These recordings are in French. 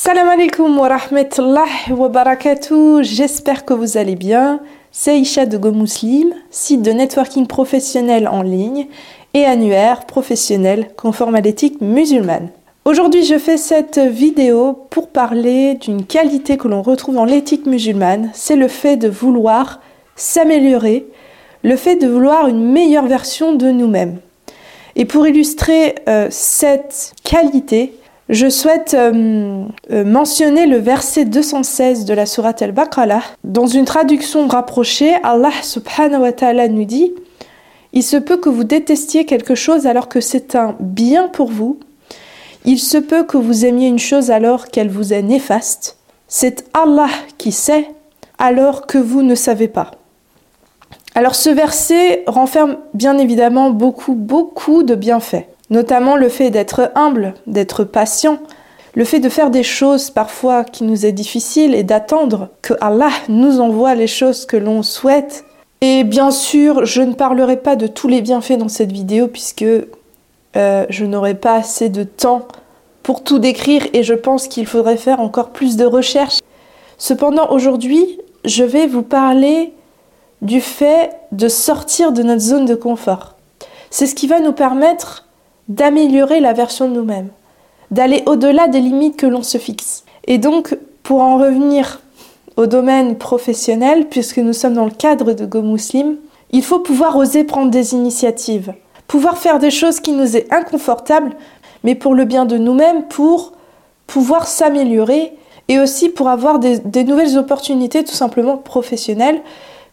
Salam alaikum wa rahmatullahi wa barakatuh. J'espère que vous allez bien. C'est Isha de Go Muslim, site de networking professionnel en ligne et annuaire professionnel conforme à l'éthique musulmane. Aujourd'hui, je fais cette vidéo pour parler d'une qualité que l'on retrouve dans l'éthique musulmane, c'est le fait de vouloir s'améliorer, le fait de vouloir une meilleure version de nous-mêmes. Et pour illustrer euh, cette qualité, je souhaite euh, euh, mentionner le verset 216 de la sourate Al-Baqarah. Dans une traduction rapprochée, Allah subhanahu wa ta'ala nous dit Il se peut que vous détestiez quelque chose alors que c'est un bien pour vous. Il se peut que vous aimiez une chose alors qu'elle vous est néfaste. C'est Allah qui sait alors que vous ne savez pas. Alors ce verset renferme bien évidemment beaucoup, beaucoup de bienfaits notamment le fait d'être humble, d'être patient, le fait de faire des choses parfois qui nous est difficile et d'attendre que Allah nous envoie les choses que l'on souhaite. Et bien sûr, je ne parlerai pas de tous les bienfaits dans cette vidéo puisque euh, je n'aurai pas assez de temps pour tout décrire et je pense qu'il faudrait faire encore plus de recherches. Cependant, aujourd'hui, je vais vous parler du fait de sortir de notre zone de confort. C'est ce qui va nous permettre d'améliorer la version de nous-mêmes, d'aller au-delà des limites que l'on se fixe. Et donc, pour en revenir au domaine professionnel, puisque nous sommes dans le cadre de Go Muslim, il faut pouvoir oser prendre des initiatives, pouvoir faire des choses qui nous est inconfortables, mais pour le bien de nous-mêmes, pour pouvoir s'améliorer et aussi pour avoir des, des, nouvelles opportunités tout simplement professionnelles,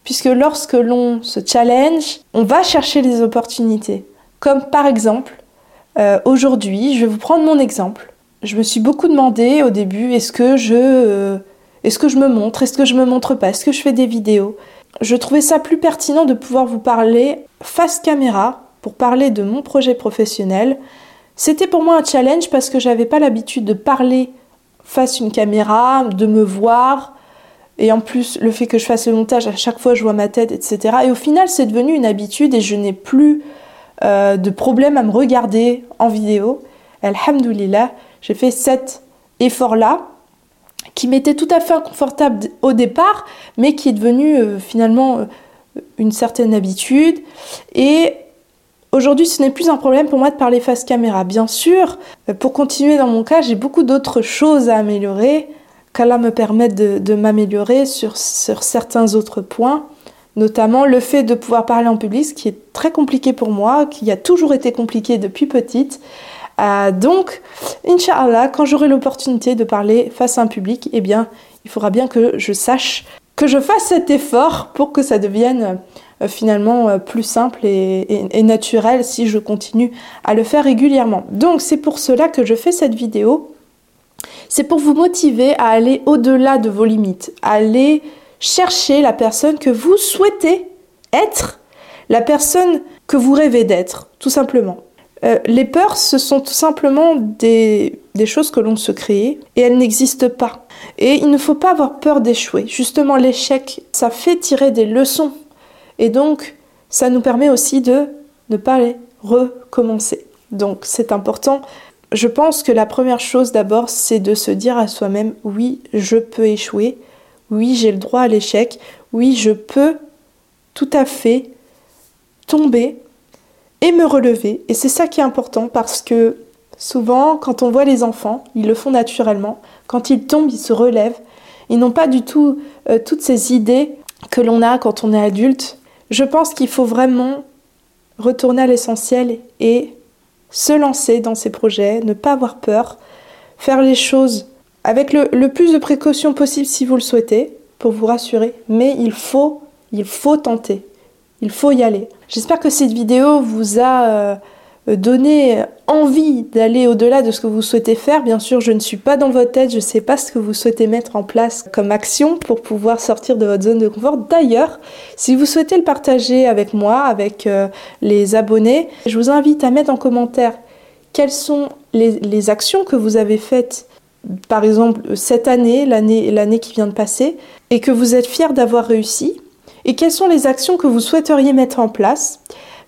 puisque lorsque l'on se challenge, on va chercher les opportunités. Comme par exemple euh, aujourd'hui, je vais vous prendre mon exemple. Je me suis beaucoup demandé au début est-ce que je euh, est-ce que je me montre, est-ce que je me montre pas, est-ce que je fais des vidéos? Je trouvais ça plus pertinent de pouvoir vous parler face caméra pour parler de mon projet professionnel. C'était pour moi un challenge parce que j'avais pas l'habitude de parler face une caméra, de me voir, et en plus le fait que je fasse le montage à chaque fois je vois ma tête, etc. Et au final c'est devenu une habitude et je n'ai plus euh, de problèmes à me regarder en vidéo. Alhamdulillah, j'ai fait cet effort-là qui m'était tout à fait inconfortable au départ, mais qui est devenu euh, finalement euh, une certaine habitude. Et aujourd'hui, ce n'est plus un problème pour moi de parler face caméra. Bien sûr, pour continuer dans mon cas, j'ai beaucoup d'autres choses à améliorer. Qu'Allah me permette de, m'améliorer sur certains autres points notamment le fait de pouvoir parler en public, ce qui est très compliqué pour moi, qui a toujours été compliqué depuis petite. Euh, donc, Inch'Allah, quand j'aurai l'opportunité de parler face à un public, eh bien, il faudra bien que je sache, que je fasse cet effort pour que ça devienne euh, finalement euh, plus simple et, naturel si je continue à le faire régulièrement. Donc, c'est pour cela que je fais cette vidéo. C'est pour vous motiver à aller au-delà de vos limites, à aller cherchez la personne que vous souhaitez être, la personne que vous rêvez d'être, tout simplement. Euh, les peurs, ce sont tout simplement des, des choses que l'on se crée et elles n'existent pas. Et il ne faut pas avoir peur d'échouer. Justement, l'échec, ça fait tirer des leçons. Et donc, ça nous permet aussi de ne pas les recommencer. Donc, c'est important. Je pense que la première chose d'abord, c'est de se dire à soi-même, oui, je peux échouer, oui, j'ai le droit à l'échec. Oui, je peux tout à fait tomber et me relever. Et c'est ça qui est important parce que souvent, quand on voit les enfants, ils le font naturellement. Quand ils tombent, ils se relèvent. Ils n'ont pas du tout euh, toutes ces idées que l'on a quand on est adulte. Je pense qu'il faut vraiment retourner à l'essentiel et se lancer dans ces projets, ne pas avoir peur, faire les choses avec le, plus de précautions possible si vous le souhaitez, pour vous rassurer, mais il faut, il faut tenter, il faut y aller. J'espère que cette vidéo vous a euh, donné envie d'aller au-delà de ce que vous souhaitez faire. Bien sûr, je ne suis pas dans votre tête, je ne sais pas ce que vous souhaitez mettre en place comme action pour pouvoir sortir de votre zone de confort. D'ailleurs, si vous souhaitez le partager avec moi, avec euh, les abonnés, je vous invite à mettre en commentaire quelles sont les, les actions que vous avez faites par exemple cette année, l'année qui vient de passer, et que vous êtes fier d'avoir réussi, et quelles sont les actions que vous souhaiteriez mettre en place,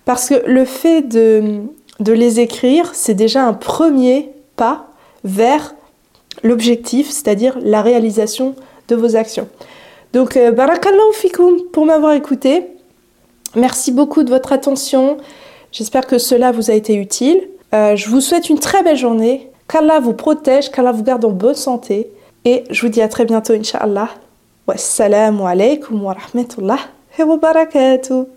parce que le fait de, les écrire, c'est déjà un premier pas vers l'objectif, c'est-à-dire la réalisation de vos actions. Donc, euh, barakallahu fikoum pour m'avoir écouté. Merci beaucoup de votre attention. J'espère que cela vous a été utile. Euh, je vous souhaite une très belle journée. Qu'Allah vous protège, qu'Allah vous garde en bonne santé. Et je vous dis à très bientôt, Inch'Allah. Wassalamu alaikum wa rahmatullah wa barakatuh.